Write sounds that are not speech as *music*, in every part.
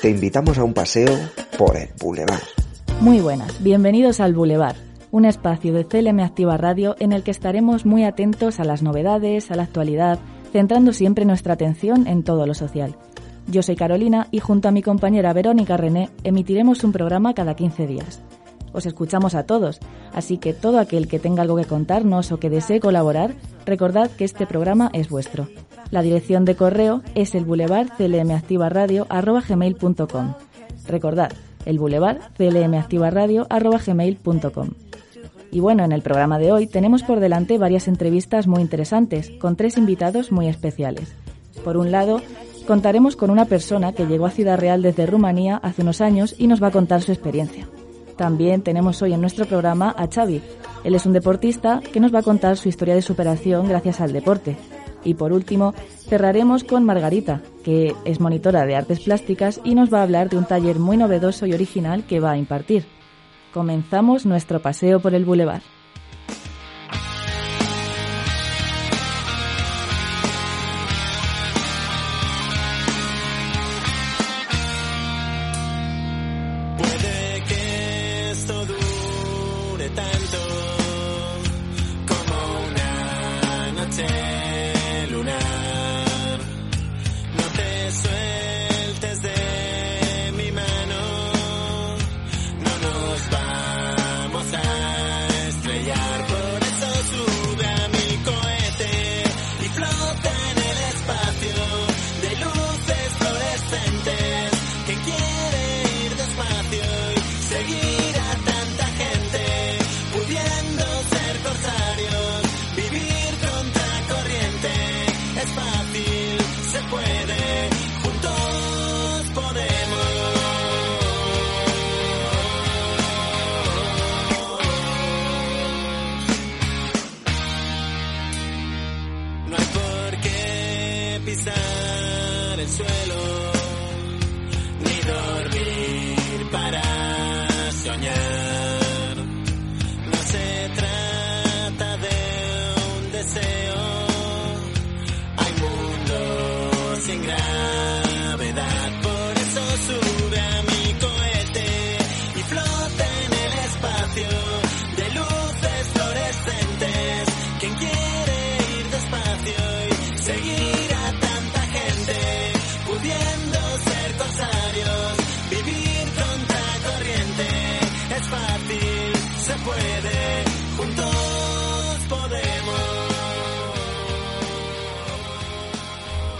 Te invitamos a un paseo por el Boulevard. Muy buenas, bienvenidos al Boulevard, un espacio de CLM Activa Radio en el que estaremos muy atentos a las novedades, a la actualidad, centrando siempre nuestra atención en todo lo social. Yo soy Carolina y junto a mi compañera Verónica René emitiremos un programa cada 15 días. Os escuchamos a todos, así que todo aquel que tenga algo que contarnos o que desee colaborar, recordad que este programa es vuestro. La dirección de correo es el boulevard clmactivaradio.com. Recordad, el boulevard clmactivaradio.com. Y bueno, en el programa de hoy tenemos por delante varias entrevistas muy interesantes, con tres invitados muy especiales. Por un lado, contaremos con una persona que llegó a Ciudad Real desde Rumanía hace unos años y nos va a contar su experiencia. También tenemos hoy en nuestro programa a Xavi. Él es un deportista que nos va a contar su historia de superación gracias al deporte. Y por último, cerraremos con Margarita, que es monitora de artes plásticas y nos va a hablar de un taller muy novedoso y original que va a impartir. Comenzamos nuestro paseo por el bulevar.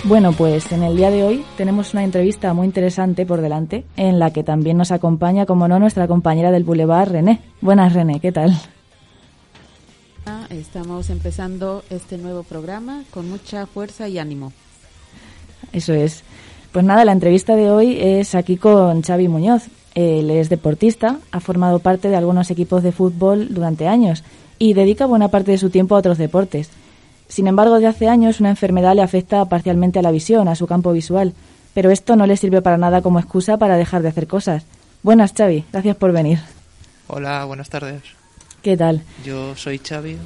Bueno, pues en el día de hoy tenemos una entrevista muy interesante por delante, en la que también nos acompaña, como no, nuestra compañera del Boulevard, René. Buenas, René, ¿qué tal? Estamos empezando este nuevo programa con mucha fuerza y ánimo. Eso es. Pues nada, la entrevista de hoy es aquí con Xavi Muñoz. Él es deportista, ha formado parte de algunos equipos de fútbol durante años y dedica buena parte de su tiempo a otros deportes. Sin embargo, desde hace años una enfermedad le afecta parcialmente a la visión, a su campo visual, pero esto no le sirve para nada como excusa para dejar de hacer cosas. Buenas, Xavi, gracias por venir. Hola, buenas tardes. ¿Qué tal? Yo soy Xavi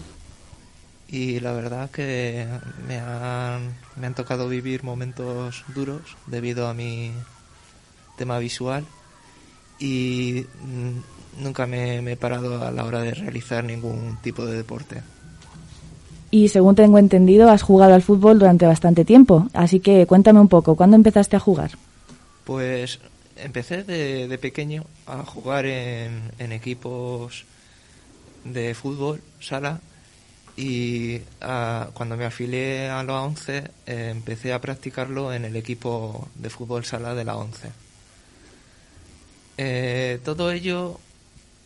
y la verdad que me han, me han tocado vivir momentos duros debido a mi tema visual y nunca me he parado a la hora de realizar ningún tipo de deporte. Y según tengo entendido, has jugado al fútbol durante bastante tiempo. Así que cuéntame un poco, ¿cuándo empezaste a jugar? Pues empecé de, pequeño a jugar en, equipos de fútbol, sala, y cuando me afilié a la 11 eh, empecé a practicarlo en el equipo de fútbol sala de la 11. Eh, todo ello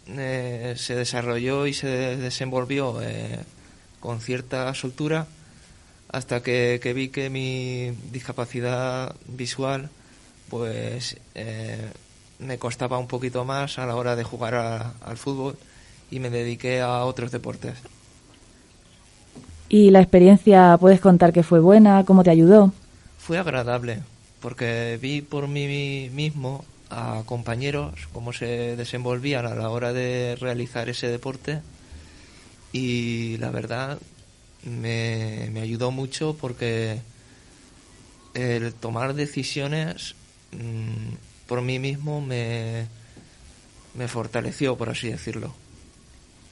eh, se desarrolló y se desenvolvió con cierta soltura hasta que, vi que mi discapacidad visual pues me costaba un poquito más a la hora de jugar al fútbol y me dediqué a otros deportes. ¿Y la experiencia puedes contar que fue buena? ¿Cómo te ayudó? Fue agradable, porque vi por mí mismo a compañeros cómo se desenvolvían a la hora de realizar ese deporte y la verdad me, ayudó mucho porque el tomar decisiones mm, por mí mismo me, me fortaleció, por así decirlo.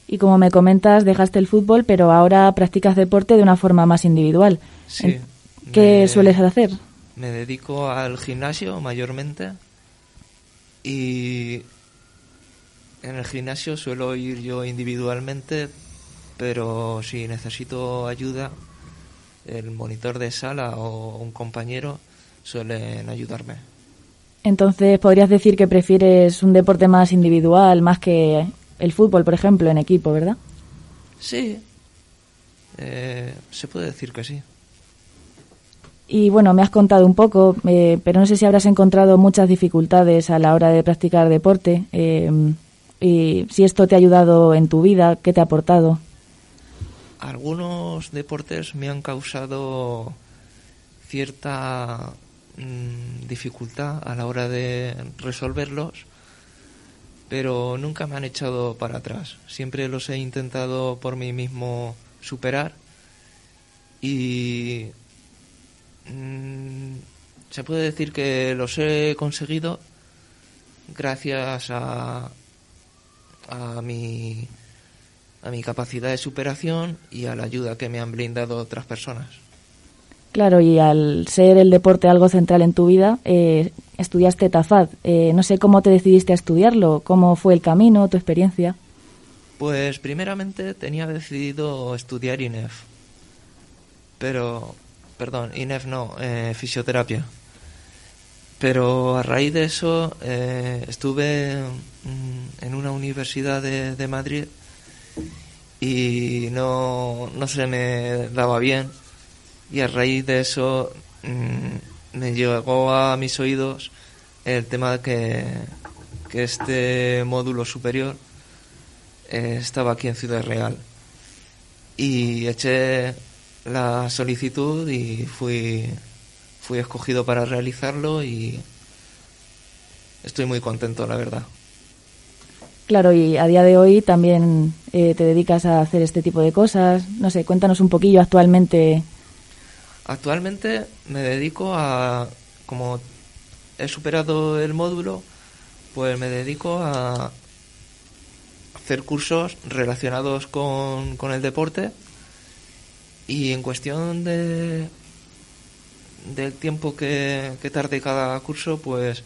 Y como me comentas, dejaste el fútbol, pero ahora practicas deporte de una forma más individual. Sí. ¿Qué me- sueles hacer? Me dedico al gimnasio mayormente y en el gimnasio suelo ir yo individualmente, pero si necesito ayuda, el monitor de sala o un compañero suelen ayudarme. Entonces, podrías decir que prefieres un deporte más individual, más que el fútbol, por ejemplo, en equipo, ¿verdad? Sí, eh, se puede decir que sí. Y bueno, me has contado un poco, eh, pero no sé si habrás encontrado muchas dificultades a la hora de practicar deporte. eh, y si esto te ha ayudado en tu vida, ¿qué te ha aportado? Algunos deportes me han causado cierta mm, dificultad a la hora de resolverlos, pero nunca me han echado para atrás. Siempre los he intentado por mí mismo superar y mm, se puede decir que los he conseguido gracias a, a mi a mi capacidad de superación y a la ayuda que me han brindado otras personas. Claro, y al ser el deporte algo central en tu vida, eh, estudiaste TAFAD. Eh, no sé cómo te decidiste a estudiarlo, cómo fue el camino, tu experiencia. Pues primeramente tenía decidido estudiar INEF, pero, perdón, INEF no, eh, fisioterapia. Pero a raíz de eso eh, estuve mm, en una universidad de, de Madrid y no, no se me daba bien y a raíz de eso mm, me llegó a mis oídos el tema que, que este módulo superior eh, estaba aquí en Ciudad Real y eché la solicitud y fui fui escogido para realizarlo y estoy muy contento la verdad Claro, y a día de hoy también eh, te dedicas a hacer este tipo de cosas. No sé, cuéntanos un poquillo actualmente. Actualmente me dedico a como he superado el módulo pues me dedico a hacer cursos relacionados con, con el deporte y en cuestión de del tiempo que, que tarde cada curso pues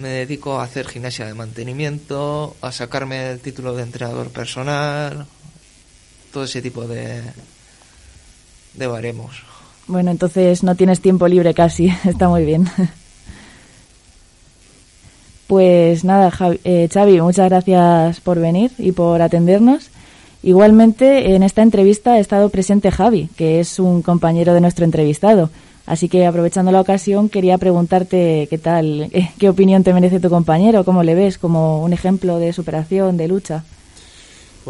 me dedico a hacer gimnasia de mantenimiento, a sacarme el título de entrenador personal, todo ese tipo de, de baremos. Bueno, entonces no tienes tiempo libre casi, *laughs* está muy bien. Pues nada, Javi, eh, Xavi, muchas gracias por venir y por atendernos. Igualmente, en esta entrevista ha estado presente Javi, que es un compañero de nuestro entrevistado. Así que, aprovechando la ocasión, quería preguntarte qué tal, eh, qué opinión te merece tu compañero, cómo le ves como un ejemplo de superación, de lucha.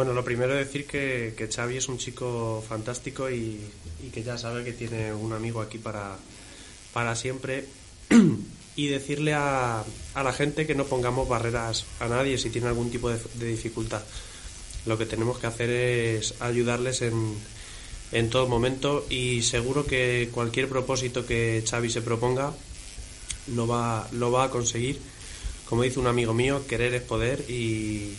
Bueno, lo primero decir que, que Xavi es un chico fantástico y, que ya sabe que tiene un amigo aquí para, para siempre. *clears throat* y decirle a, a la gente que no pongamos barreras a nadie si tiene algún tipo de, de dificultad. Lo que tenemos que hacer es ayudarles en, en todo momento y seguro que cualquier propósito que Xavi se proponga lo va, lo va a conseguir. Como dice un amigo mío, querer es poder y,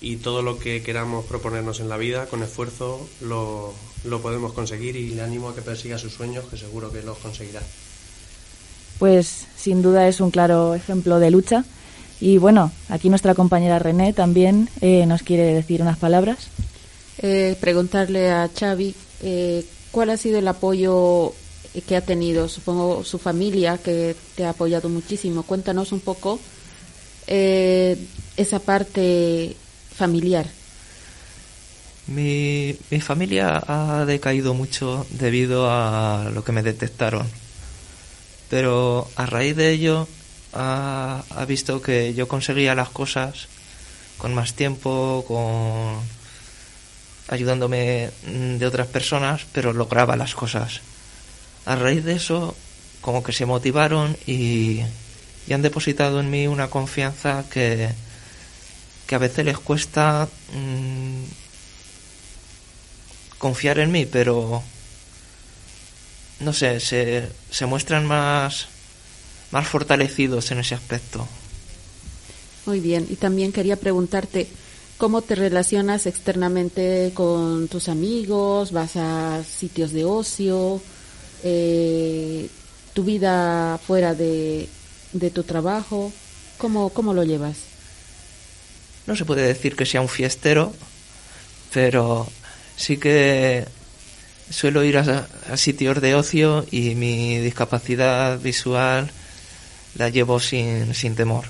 y todo lo que queramos proponernos en la vida con esfuerzo lo, lo podemos conseguir y le animo a que persiga sus sueños que seguro que los conseguirá. Pues sin duda es un claro ejemplo de lucha. Y bueno, aquí nuestra compañera René también eh, nos quiere decir unas palabras. Eh, preguntarle a Xavi eh, cuál ha sido el apoyo que ha tenido, supongo su familia que te ha apoyado muchísimo. Cuéntanos un poco eh, esa parte familiar. Mi, mi familia ha decaído mucho debido a lo que me detectaron. Pero a raíz de ello ha, ha visto que yo conseguía las cosas con más tiempo, con ayudándome mm, de otras personas, pero lograba las cosas. A raíz de eso, como que se motivaron y, y han depositado en mí una confianza que, que a veces les cuesta mm, confiar en mí, pero no sé, se, se muestran más, más fortalecidos en ese aspecto. Muy bien, y también quería preguntarte, ¿cómo te relacionas externamente con tus amigos? ¿Vas a sitios de ocio? Eh, ¿Tu vida fuera de, de tu trabajo? ¿Cómo, ¿Cómo lo llevas? No se puede decir que sea un fiestero, pero sí que suelo ir a, a sitios de ocio y mi discapacidad visual la llevo sin, sin temor.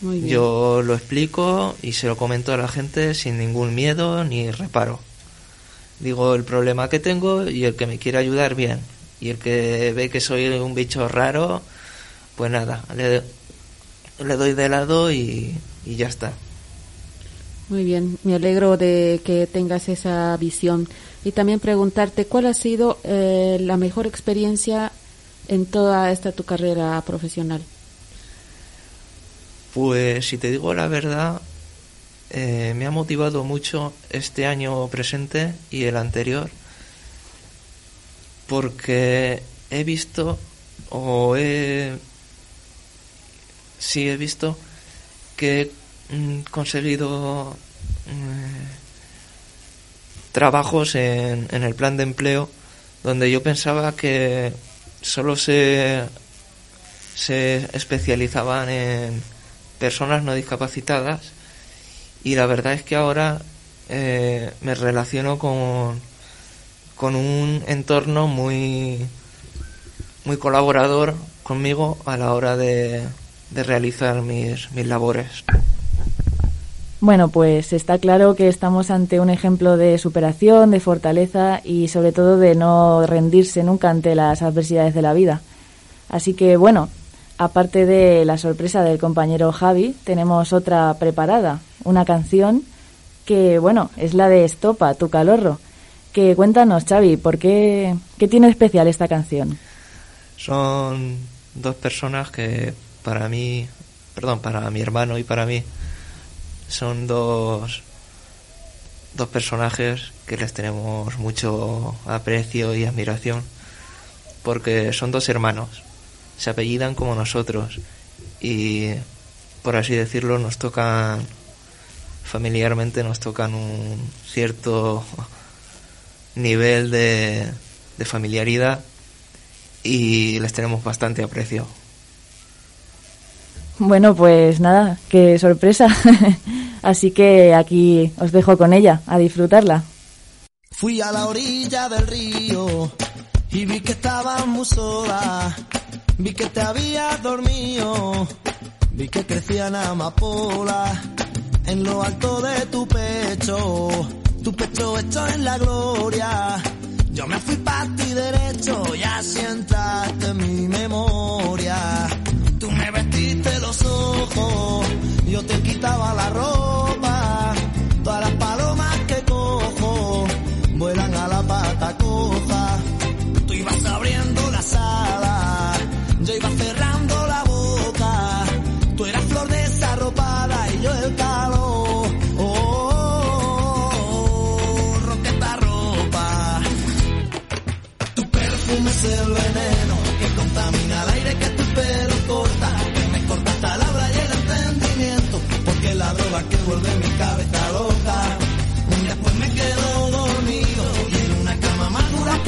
Muy bien. Yo lo explico y se lo comento a la gente sin ningún miedo ni reparo. Digo el problema que tengo y el que me quiere ayudar bien. Y el que ve que soy un bicho raro, pues nada, le, le doy de lado y, y ya está. Muy bien, me alegro de que tengas esa visión. Y también preguntarte, ¿cuál ha sido eh, la mejor experiencia en toda esta tu carrera profesional? Pues si te digo la verdad, eh, me ha motivado mucho este año presente y el anterior, porque he visto o he sí he visto que conseguido mm, trabajos en, en el plan de empleo donde yo pensaba que solo se se especializaban en personas no discapacitadas y la verdad es que ahora eh, me relaciono con, con un entorno muy muy colaborador conmigo a la hora de, de realizar mis, mis labores. Bueno, pues está claro que estamos ante un ejemplo de superación, de fortaleza y sobre todo de no rendirse nunca ante las adversidades de la vida. Así que bueno, aparte de la sorpresa del compañero Javi, tenemos otra preparada, una canción que bueno, es la de Estopa, tu calorro. Que cuéntanos, Xavi, ¿por qué, qué tiene especial esta canción? Son dos personas que para mí, perdón, para mi hermano y para mí, son dos, dos personajes que les tenemos mucho aprecio y admiración, porque son dos hermanos, se apellidan como nosotros y, por así decirlo, nos tocan, familiarmente nos tocan un cierto nivel de, de familiaridad y les tenemos bastante aprecio. Bueno, pues nada, qué sorpresa. *laughs* Así que aquí os dejo con ella, a disfrutarla. Fui a la orilla del río y vi que estabas muy sola. Vi que te habías dormido, vi que crecían amapolas en lo alto de tu pecho. Tu pecho hecho en la gloria. Yo me fui para ti derecho y así entraste en mi memoria. Te quitaba la ropa.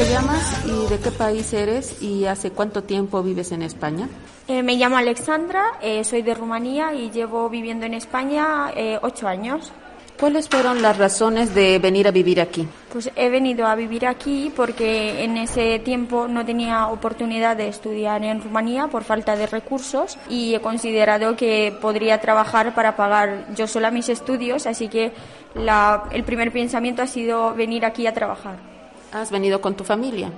Te llamas y de qué país eres y hace cuánto tiempo vives en España? Eh, me llamo Alexandra, eh, soy de Rumanía y llevo viviendo en España eh, ocho años. ¿Cuáles fueron las razones de venir a vivir aquí? Pues he venido a vivir aquí porque en ese tiempo no tenía oportunidad de estudiar en Rumanía por falta de recursos y he considerado que podría trabajar para pagar yo sola mis estudios, así que la- el primer pensamiento ha sido venir aquí a trabajar. ¿Has venido con tu familia?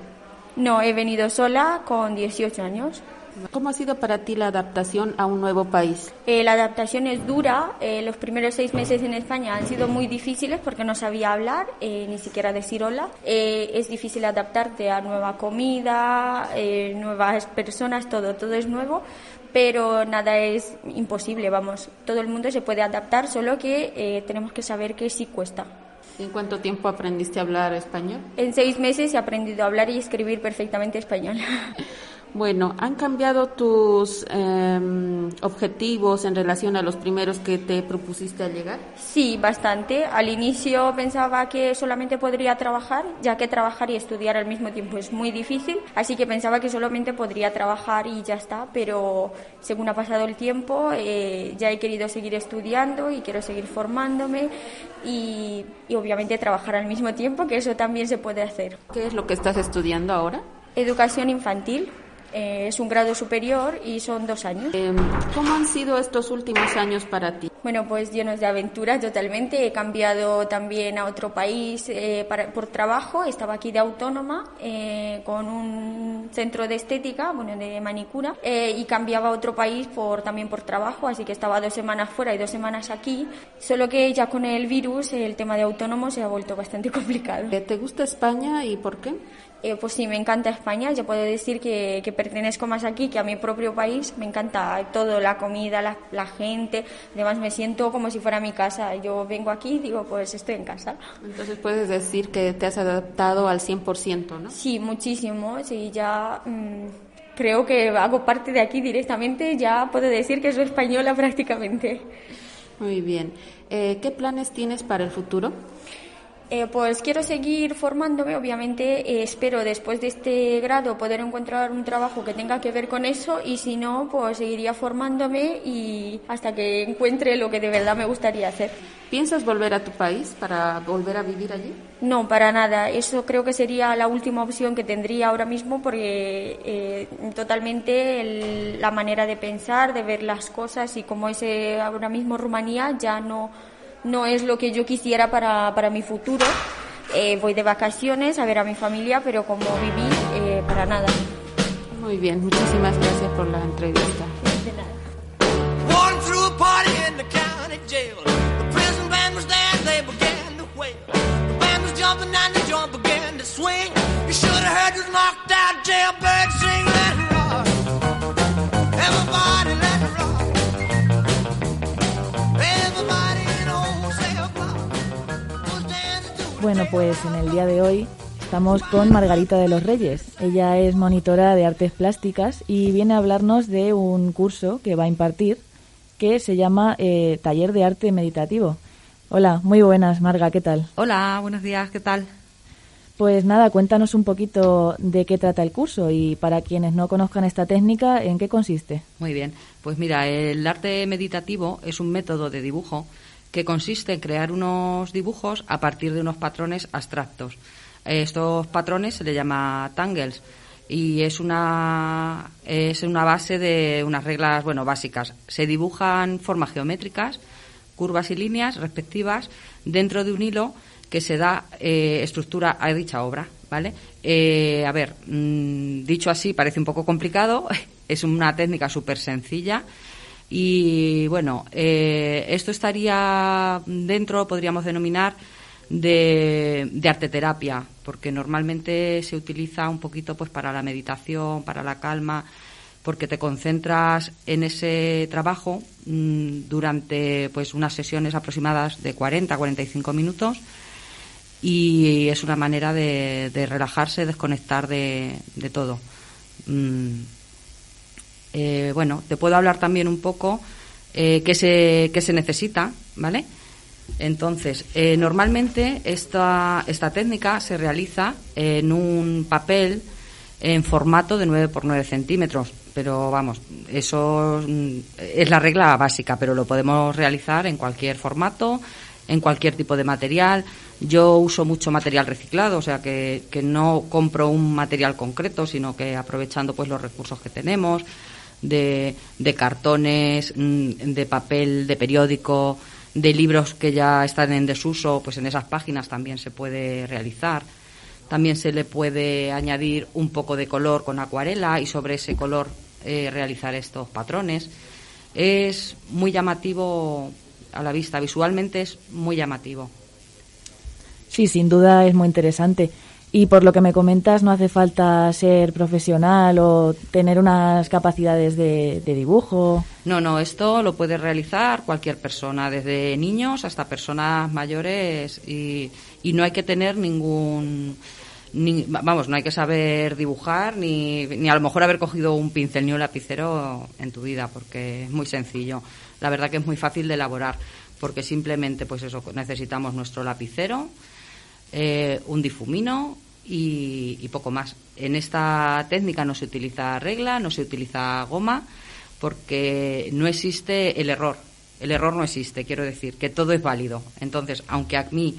No, he venido sola con 18 años. ¿Cómo ha sido para ti la adaptación a un nuevo país? Eh, la adaptación es dura. eh, los primeros seis meses en España han sido muy difíciles porque no sabía hablar, eh, ni siquiera decir hola. Eh, es difícil adaptarte a nueva comida, eh, nuevas personas, todo, todo es nuevo. Pero nada es imposible, vamos. Todo el mundo se puede adaptar, solo que eh, tenemos que saber que sí cuesta. ¿En cuánto tiempo aprendiste a hablar español? En seis meses he aprendido a hablar y escribir perfectamente español. *laughs* Bueno, ¿han cambiado tus em, objetivos en relación a los primeros que te propusiste al llegar? Sí, bastante. Al inicio pensaba que solamente podría trabajar, ya que trabajar y estudiar al mismo tiempo es muy difícil, así que pensaba que solamente podría trabajar y ya está, pero según ha pasado el tiempo eh, ya he querido seguir estudiando y quiero seguir formándome y, y obviamente trabajar al mismo tiempo, que eso también se puede hacer. ¿Qué es lo que estás estudiando ahora? Educación infantil. Eh, es un grado superior y son dos años. Em, ¿Cómo han sido estos últimos años para ti? Bueno, pues llenos de aventuras totalmente. He cambiado también a otro país eh, para, por trabajo. Estaba aquí de autónoma eh, con un centro de estética, bueno, de manicura, eh, y cambiaba a otro país por también por trabajo. Así que estaba dos semanas fuera y dos semanas aquí. Solo que ya con el virus el tema de autónomo se ha vuelto bastante *laughs* complicado. ¿Te gusta España y por qué? Eh, pues sí, me encanta España. Yo puedo decir que, que, pertenezco más aquí que a mi propio país. Me encanta todo, la comida, la, la, gente. Además, me siento como si fuera mi casa. Yo vengo aquí y digo, pues estoy en casa. Entonces, puedes decir que te has adaptado al 100%, ¿no? Sí, muchísimo. Sí, ya. Mmm, creo que hago parte de aquí directamente. Ya puedo decir que soy española *laughs* prácticamente. Muy bien. Eh, ¿Qué planes tienes para el futuro? Eh, pues quiero seguir formándome, obviamente eh, espero después de este grado poder encontrar un trabajo que tenga que ver con eso y si no, pues seguiría formándome y hasta que encuentre lo que de verdad me gustaría hacer. ¿Piensas volver a tu país para volver a vivir allí? No, para nada. Eso creo que sería la última opción que tendría ahora mismo porque eh, totalmente el, la manera de pensar, de ver las cosas y como es eh, ahora mismo Rumanía ya no no es lo que yo quisiera para, para mi futuro. Eh, voy de vacaciones a ver a mi familia, pero como viví, eh, para nada. Muy bien, muchísimas gracias por la entrevista. De nada. Everybody Bueno, pues en el día de hoy estamos con Margarita de los Reyes. Ella es monitora de artes plásticas y viene a hablarnos de un curso que va a impartir que se llama eh, Taller de Arte Meditativo. Hola, muy buenas, Marga, ¿qué tal? Hola, buenos días, ¿qué tal? Pues nada, cuéntanos un poquito de qué trata el curso y para quienes no conozcan esta técnica, ¿en qué consiste? Muy bien, pues mira, el arte meditativo es un método de dibujo que consiste en crear unos dibujos a partir de unos patrones abstractos. Estos patrones se le llama tangles y es una es una base de unas reglas bueno básicas. Se dibujan formas geométricas, curvas y líneas respectivas dentro de un hilo que se da eh, estructura a dicha obra, ¿vale? Eh, a ver, mmm, dicho así parece un poco complicado, *laughs* es una técnica súper sencilla y bueno, eh, esto estaría dentro, podríamos denominar, de, de arteterapia, porque normalmente se utiliza un poquito pues para la meditación, para la calma, porque te concentras en ese trabajo mmm, durante pues unas sesiones aproximadas de 40 a 45 minutos y es una manera de, de relajarse, desconectar de, de todo. Mm. Eh, bueno, te puedo hablar también un poco eh, qué, se, qué se necesita, ¿vale? Entonces, eh, normalmente esta, esta técnica se realiza en un papel en formato de 9 por 9 centímetros, pero vamos, eso es la regla básica, pero lo podemos realizar en cualquier formato, en cualquier tipo de material. Yo uso mucho material reciclado, o sea que, que no compro un material concreto, sino que aprovechando pues los recursos que tenemos, de, de cartones, de papel, de periódico, de libros que ya están en desuso, pues en esas páginas también se puede realizar. También se le puede añadir un poco de color con acuarela y sobre ese color eh, realizar estos patrones. Es muy llamativo a la vista, visualmente es muy llamativo. Sí, sin duda es muy interesante. Y por lo que me comentas, no hace falta ser profesional o tener unas capacidades de, dibujo. No, no, esto lo puede realizar cualquier persona, desde niños hasta personas mayores y, y no hay que tener ningún... vamos, no hay que saber dibujar ni, ni a lo mejor haber cogido un pincel ni un lapicero en tu vida, porque es muy sencillo. La verdad que es muy fácil de elaborar, porque simplemente, pues eso, necesitamos nuestro lapicero, eh, un difumino y, poco más. En esta técnica no se utiliza regla, no se utiliza goma, porque no existe el error. El error no existe, quiero decir, que todo es válido. Entonces, aunque a mí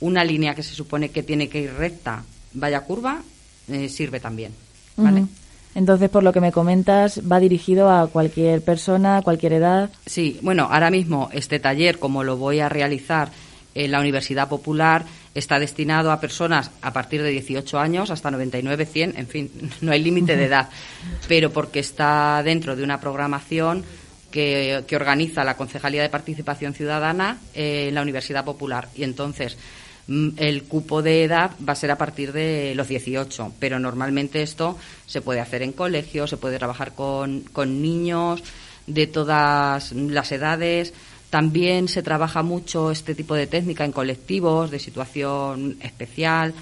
una línea que se supone que tiene que ir recta vaya curva, eh, sirve también. ¿vale? Entonces, por lo que me comentas, va dirigido a cualquier persona, a cualquier edad. Sí, bueno, ahora mismo este taller, como lo voy a realizar en la Universidad Popular, está destinado a personas a partir de 18 años hasta 99, 100, en fin, no hay límite de edad, *laughs* pero porque está dentro de una programación que, organiza la Concejalía de Participación Ciudadana en la Universidad Popular. Y entonces mm, el cupo de edad va a ser a partir de los 18, pero normalmente esto se puede hacer en colegios, se puede trabajar con, con niños de todas las edades también se trabaja mucho este tipo de técnica en colectivos de situación especial,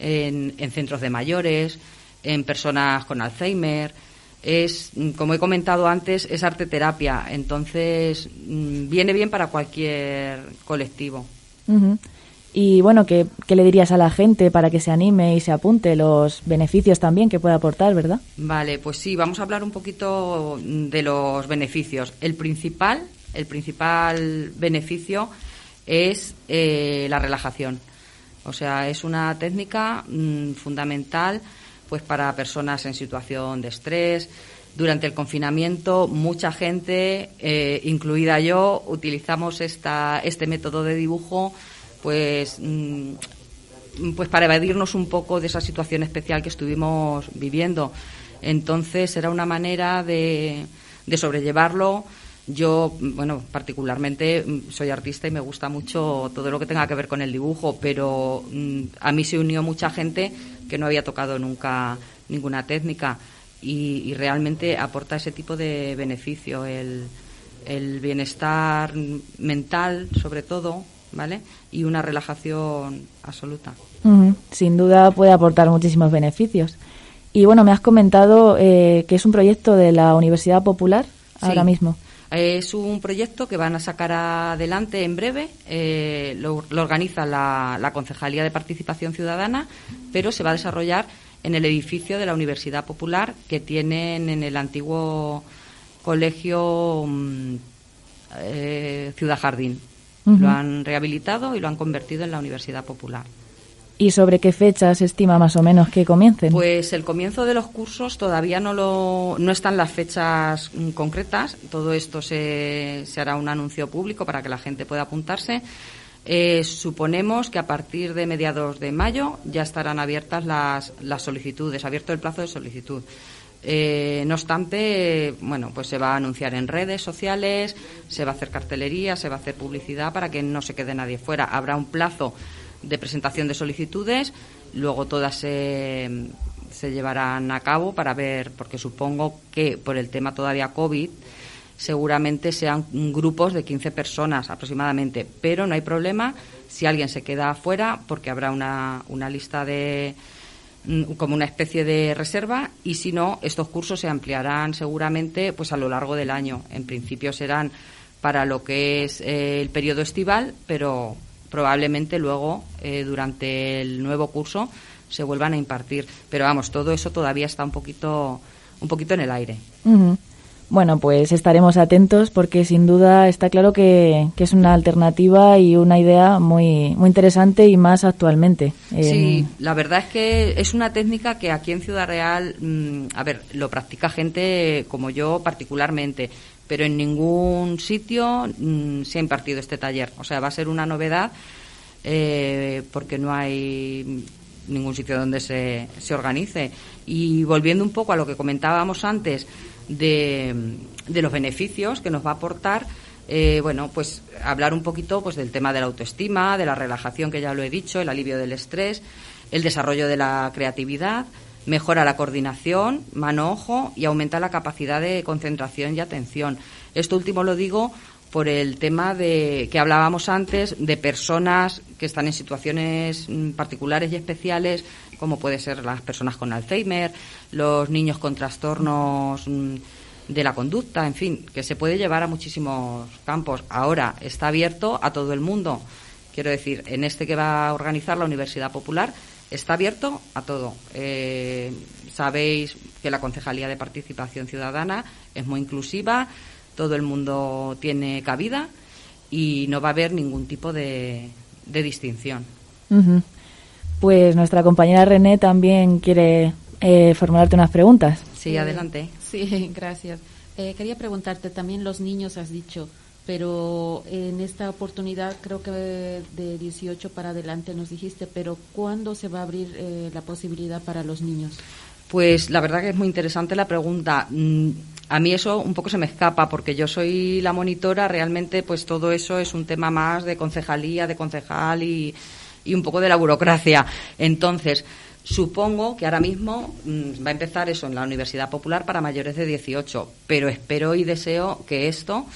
en, centros de mayores, en personas con Alzheimer. Es, como he comentado antes, es arte terapia, entonces mm, viene bien para cualquier colectivo. Y bueno, ¿qué, ¿qué, le dirías a la gente para que se anime y se apunte? Los beneficios también que puede aportar, ¿verdad? Vale, pues sí, vamos a hablar un poquito de los beneficios. El principal el principal beneficio es eh, la relajación. O sea, es una técnica mm, fundamental pues para personas en situación de estrés. Durante el confinamiento, mucha gente, eh, incluida yo, utilizamos esta, este método de dibujo pues, mm, pues para evadirnos un poco de esa situación especial que estuvimos viviendo. Entonces, era una manera de, de sobrellevarlo yo, bueno, particularmente mm, soy artista y me gusta mucho todo lo que tenga que ver con el dibujo, pero mm, a mí se unió mucha gente que no había tocado nunca ninguna técnica y, realmente aporta ese tipo de beneficio, el, el bienestar mental sobre todo, ¿vale? Y una relajación absoluta. Sin duda puede aportar muchísimos beneficios. Y bueno, me has comentado eh, que es un proyecto de la Universidad Popular ahora mismo. Es un proyecto que van a sacar adelante en breve, eh, lo, organiza la, Concejalía de Participación Ciudadana, pero se va a desarrollar en el edificio de la Universidad Popular que tienen en el antiguo colegio mm, eh, Ciudad Jardín. Lo han rehabilitado y lo han convertido en la Universidad Popular. ¿Y sobre qué fecha se estima más o menos que comiencen? Pues el comienzo de los cursos todavía no, lo, no están las fechas concretas. Todo esto se, se hará un anuncio público para que la gente pueda apuntarse. Eh, suponemos que a partir de mediados de mayo ya estarán abiertas las, las solicitudes, abierto el plazo de solicitud. Eh, no obstante, bueno, pues se va a anunciar en redes sociales, se va a hacer cartelería, se va a hacer publicidad para que no se quede nadie fuera. Habrá un plazo de presentación de solicitudes, luego todas se, se llevarán a cabo para ver, porque supongo que por el tema todavía COVID, seguramente sean grupos de 15 personas aproximadamente, pero no hay problema si alguien se queda afuera porque habrá una, una lista de mm, como una especie de reserva y si no estos cursos se ampliarán seguramente pues a lo largo del año. En principio serán para lo que es eh, el periodo estival pero probablemente luego, eh, durante el nuevo curso, se vuelvan a impartir. Pero vamos, todo eso todavía está un poquito, un poquito en el aire. Bueno, pues estaremos atentos porque sin duda está claro que, es una alternativa y una idea muy, muy interesante y más actualmente. Sí, la verdad es que es una técnica que aquí en Ciudad Real, mm, a ver, lo practica gente como yo particularmente, pero en ningún sitio mm, se ha impartido este taller. O sea, va a ser una novedad eh, porque no hay ningún sitio donde se, se organice. Y volviendo un poco a lo que comentábamos antes de, de los beneficios que nos va a aportar, eh, bueno, pues hablar un poquito pues del tema de la autoestima, de la relajación que ya lo he dicho, el alivio del estrés. el desarrollo de la creatividad, mejora la coordinación, mano-ojo y aumenta la capacidad de concentración y atención. Esto último lo digo por el tema de que hablábamos antes de personas que están en situaciones mm, particulares y especiales, como puede ser las personas con Alzheimer, los niños con trastornos mm, de la conducta, en fin, que se puede llevar a muchísimos campos. Ahora está abierto a todo el mundo. Quiero decir, en este que va a organizar la Universidad Popular está abierto a todo. Eh, sabéis que la Concejalía de Participación Ciudadana es muy inclusiva, todo el mundo tiene cabida y no va a haber ningún tipo de, distinción. Pues nuestra compañera René también quiere eh, formularte unas preguntas. Sí, adelante. Sí, *laughs* gracias. Eh, quería preguntarte, también los niños has dicho, pero en esta oportunidad creo que de 18 para adelante nos dijiste, pero ¿cuándo se va a abrir eh, la posibilidad para los niños? Pues la verdad que es muy interesante la pregunta. Mm, a mí eso un poco se me escapa porque yo soy la monitora, realmente pues todo eso es un tema más de concejalía, de concejal y, y un poco de la burocracia. Entonces, supongo que ahora mismo mm, va a empezar eso en la Universidad Popular para mayores de 18, pero espero y deseo que esto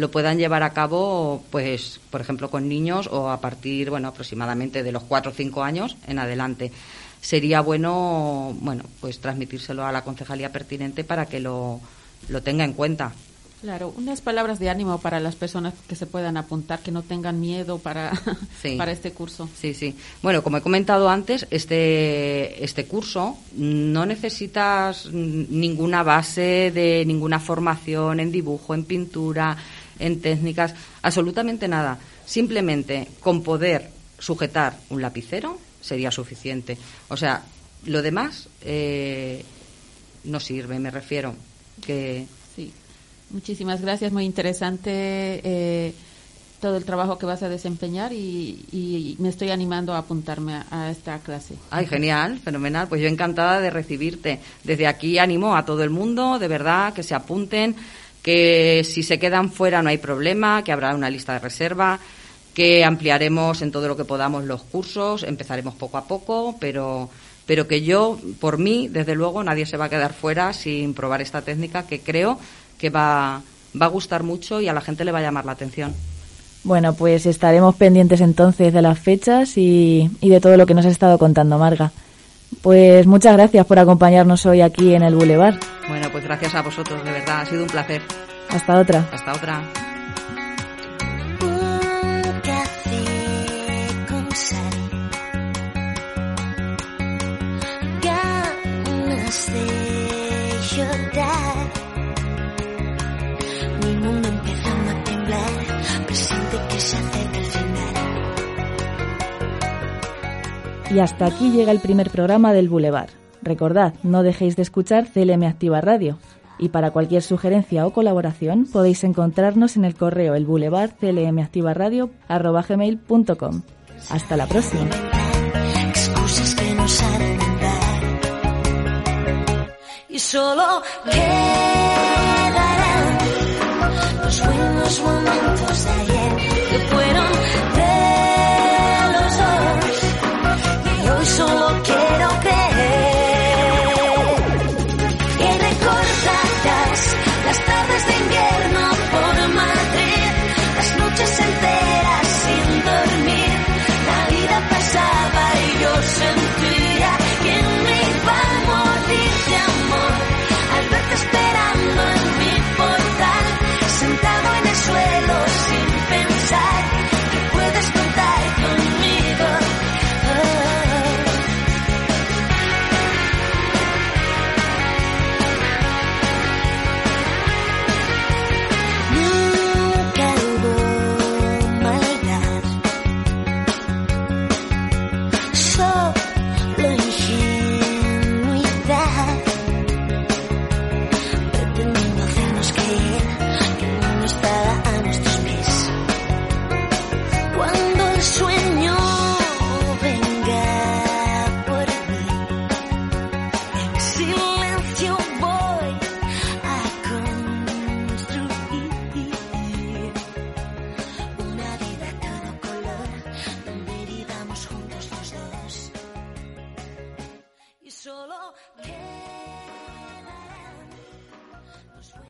lo puedan llevar a cabo, pues, por ejemplo, con niños o a partir, bueno, aproximadamente de los 4 o 5 años en adelante. Sería bueno, bueno, pues transmitírselo a la concejalía pertinente para que lo lo tenga en cuenta. Claro, unas palabras de ánimo para las personas que se puedan apuntar, que no tengan miedo para, *laughs* para este curso. Sí, sí. Bueno, como he comentado antes, este, este curso no necesitas ninguna base de ninguna formación en dibujo, en pintura, en técnicas, absolutamente nada. Simplemente con poder sujetar un lapicero sería suficiente. O sea, lo demás eh, no sirve, me refiero que sí. Muchísimas gracias, muy interesante eh, todo el trabajo que vas a desempeñar y, me estoy animando a apuntarme a, esta clase. Ay, genial, fenomenal. Pues yo encantada de recibirte. Desde aquí animo a todo el mundo, de verdad, que se apunten, que si se quedan fuera no hay problema, que habrá una lista de reserva, que ampliaremos en todo lo que podamos los cursos, empezaremos poco a poco, pero pero que yo, por mí, desde luego, nadie se va a quedar fuera sin probar esta técnica que creo que va, va a gustar mucho y a la gente le va a llamar la atención. Bueno, pues estaremos pendientes entonces de las fechas y, y de todo lo que nos ha estado contando Marga. Pues muchas gracias por acompañarnos hoy aquí en el Boulevard. Bueno, pues gracias a vosotros, de verdad, ha sido un placer. Hasta otra. Hasta otra. Y hasta aquí llega el primer programa del Boulevard. Recordad, no dejéis de escuchar CLM Activa Radio. Y para cualquier sugerencia o colaboración podéis encontrarnos en el correo el boulevard. Hasta la próxima.